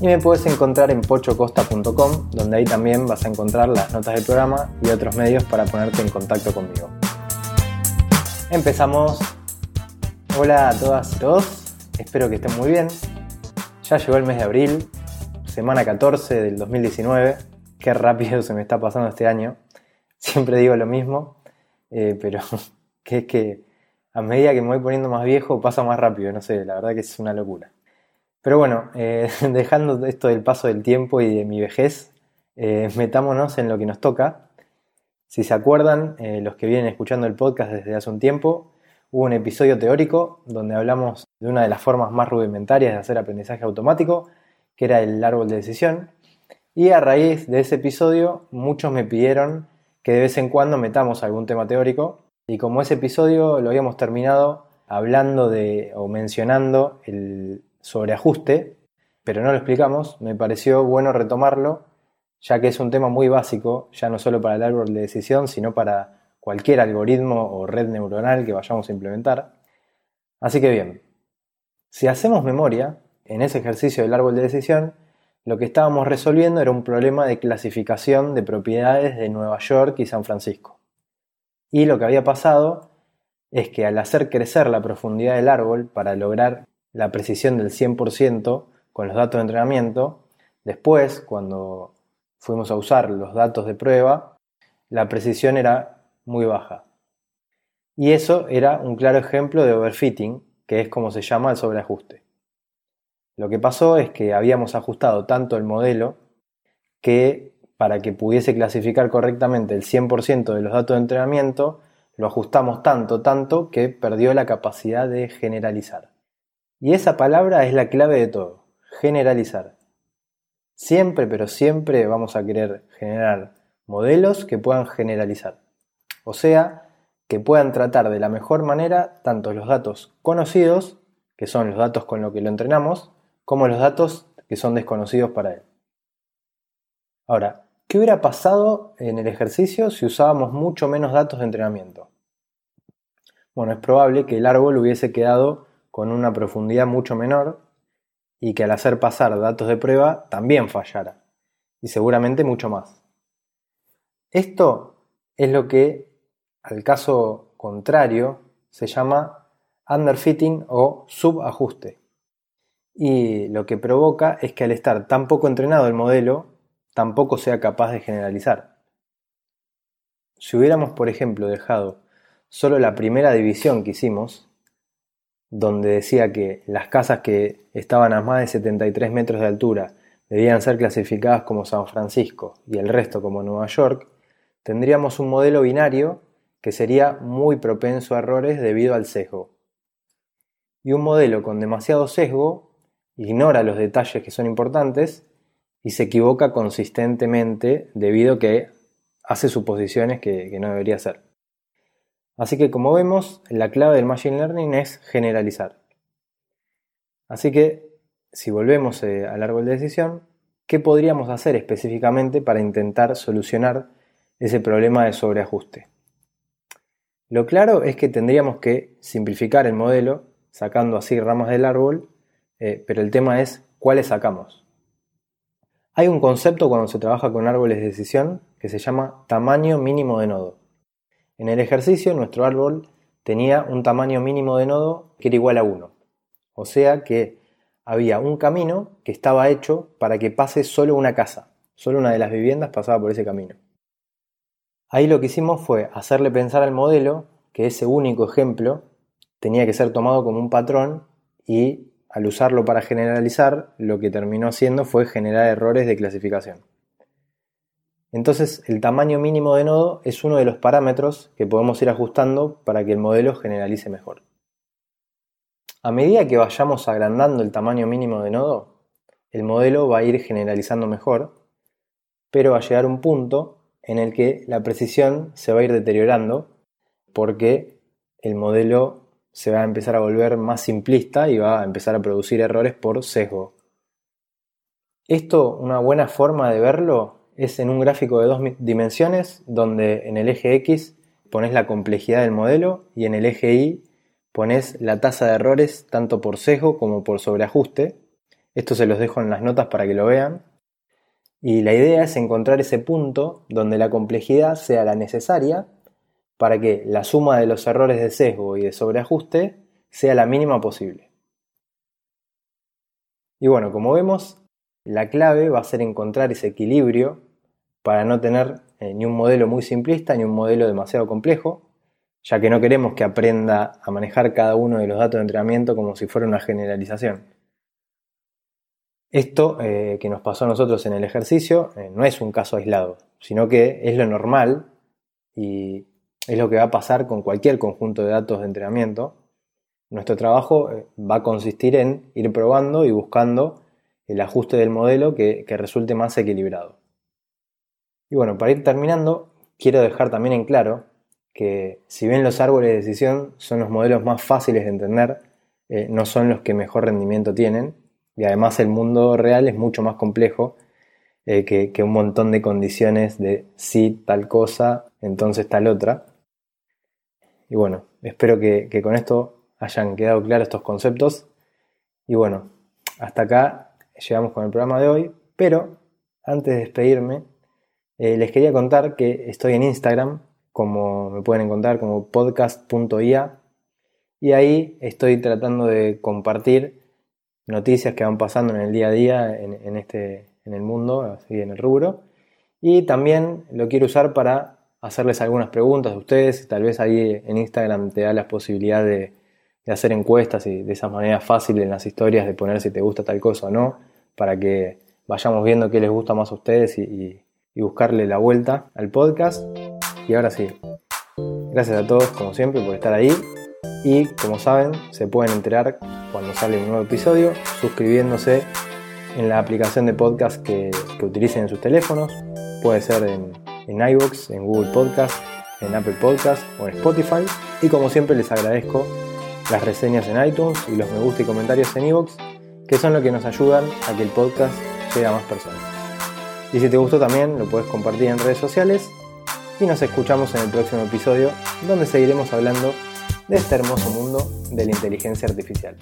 y me puedes encontrar en pochocosta.com, donde ahí también vas a encontrar las notas del programa y otros medios para ponerte en contacto conmigo. Empezamos. Hola a todas y todos, espero que estén muy bien. Ya llegó el mes de abril, semana 14 del 2019. Qué rápido se me está pasando este año. Siempre digo lo mismo, eh, pero que es que a medida que me voy poniendo más viejo pasa más rápido, no sé, la verdad que es una locura. Pero bueno, eh, dejando esto del paso del tiempo y de mi vejez, eh, metámonos en lo que nos toca. Si se acuerdan, eh, los que vienen escuchando el podcast desde hace un tiempo, hubo un episodio teórico donde hablamos de una de las formas más rudimentarias de hacer aprendizaje automático, que era el árbol de decisión. Y a raíz de ese episodio, muchos me pidieron que de vez en cuando metamos algún tema teórico. Y como ese episodio lo habíamos terminado hablando de o mencionando el sobre ajuste, pero no lo explicamos, me pareció bueno retomarlo, ya que es un tema muy básico, ya no solo para el árbol de decisión, sino para cualquier algoritmo o red neuronal que vayamos a implementar. Así que bien, si hacemos memoria, en ese ejercicio del árbol de decisión, lo que estábamos resolviendo era un problema de clasificación de propiedades de Nueva York y San Francisco. Y lo que había pasado es que al hacer crecer la profundidad del árbol para lograr la precisión del 100% con los datos de entrenamiento. Después, cuando fuimos a usar los datos de prueba, la precisión era muy baja. Y eso era un claro ejemplo de overfitting, que es como se llama el sobreajuste. Lo que pasó es que habíamos ajustado tanto el modelo que para que pudiese clasificar correctamente el 100% de los datos de entrenamiento, lo ajustamos tanto, tanto que perdió la capacidad de generalizar. Y esa palabra es la clave de todo, generalizar. Siempre, pero siempre vamos a querer generar modelos que puedan generalizar. O sea, que puedan tratar de la mejor manera tanto los datos conocidos, que son los datos con los que lo entrenamos, como los datos que son desconocidos para él. Ahora, ¿qué hubiera pasado en el ejercicio si usábamos mucho menos datos de entrenamiento? Bueno, es probable que el árbol hubiese quedado con una profundidad mucho menor y que al hacer pasar datos de prueba también fallara, y seguramente mucho más. Esto es lo que, al caso contrario, se llama underfitting o subajuste. Y lo que provoca es que al estar tan poco entrenado el modelo, tampoco sea capaz de generalizar. Si hubiéramos, por ejemplo, dejado solo la primera división que hicimos, donde decía que las casas que estaban a más de 73 metros de altura debían ser clasificadas como San Francisco y el resto como Nueva York, tendríamos un modelo binario que sería muy propenso a errores debido al sesgo. Y un modelo con demasiado sesgo ignora los detalles que son importantes y se equivoca consistentemente debido a que hace suposiciones que, que no debería hacer. Así que como vemos, la clave del Machine Learning es generalizar. Así que, si volvemos eh, al árbol de decisión, ¿qué podríamos hacer específicamente para intentar solucionar ese problema de sobreajuste? Lo claro es que tendríamos que simplificar el modelo, sacando así ramas del árbol, eh, pero el tema es cuáles sacamos. Hay un concepto cuando se trabaja con árboles de decisión que se llama tamaño mínimo de nodo. En el ejercicio nuestro árbol tenía un tamaño mínimo de nodo que era igual a 1. O sea que había un camino que estaba hecho para que pase solo una casa, solo una de las viviendas pasaba por ese camino. Ahí lo que hicimos fue hacerle pensar al modelo que ese único ejemplo tenía que ser tomado como un patrón y al usarlo para generalizar, lo que terminó haciendo fue generar errores de clasificación. Entonces el tamaño mínimo de nodo es uno de los parámetros que podemos ir ajustando para que el modelo generalice mejor. A medida que vayamos agrandando el tamaño mínimo de nodo, el modelo va a ir generalizando mejor, pero va a llegar un punto en el que la precisión se va a ir deteriorando porque el modelo se va a empezar a volver más simplista y va a empezar a producir errores por sesgo. Esto, una buena forma de verlo, es en un gráfico de dos dimensiones donde en el eje X pones la complejidad del modelo y en el eje Y pones la tasa de errores tanto por sesgo como por sobreajuste. Esto se los dejo en las notas para que lo vean. Y la idea es encontrar ese punto donde la complejidad sea la necesaria para que la suma de los errores de sesgo y de sobreajuste sea la mínima posible. Y bueno, como vemos, la clave va a ser encontrar ese equilibrio para no tener eh, ni un modelo muy simplista ni un modelo demasiado complejo, ya que no queremos que aprenda a manejar cada uno de los datos de entrenamiento como si fuera una generalización. Esto eh, que nos pasó a nosotros en el ejercicio eh, no es un caso aislado, sino que es lo normal y es lo que va a pasar con cualquier conjunto de datos de entrenamiento. Nuestro trabajo va a consistir en ir probando y buscando el ajuste del modelo que resulte más equilibrado. Y bueno, para ir terminando, quiero dejar también en claro que si bien los árboles de decisión son los modelos más fáciles de entender, eh, no son los que mejor rendimiento tienen, y además el mundo real es mucho más complejo eh, que, un montón de condiciones de sí tal cosa, entonces tal otra. Y bueno, espero que, que con esto hayan quedado claros estos conceptos. Y bueno, hasta acá llegamos con el programa de hoy, pero antes de despedirme, eh, les quería contar que estoy en Instagram, como me pueden encontrar como podcast.ia, y ahí estoy tratando de compartir noticias que van pasando en el día a día en, este, en el mundo, así en el rubro. Y también lo quiero usar para hacerles algunas preguntas a ustedes. Tal vez ahí en Instagram te da la posibilidad de, hacer encuestas y de esa manera fácil en las historias de poner si te gusta tal cosa o no, para que vayamos viendo qué les gusta más a ustedes y y buscarle la vuelta al podcast. Y ahora sí, gracias a todos como siempre por estar ahí y como saben se pueden enterar cuando sale un nuevo episodio suscribiéndose en la aplicación de podcast que, utilicen en sus teléfonos. Puede ser en, en iVoox, en Google Podcast, en Apple Podcast o en Spotify. Y como siempre les agradezco las reseñas en iTunes y los me gusta y comentarios en iVoox, que son lo que nos ayudan a que el podcast llegue a más personas. Y si te gustó también lo puedes compartir en redes sociales y nos escuchamos en el próximo episodio donde seguiremos hablando de este hermoso mundo de la inteligencia artificial.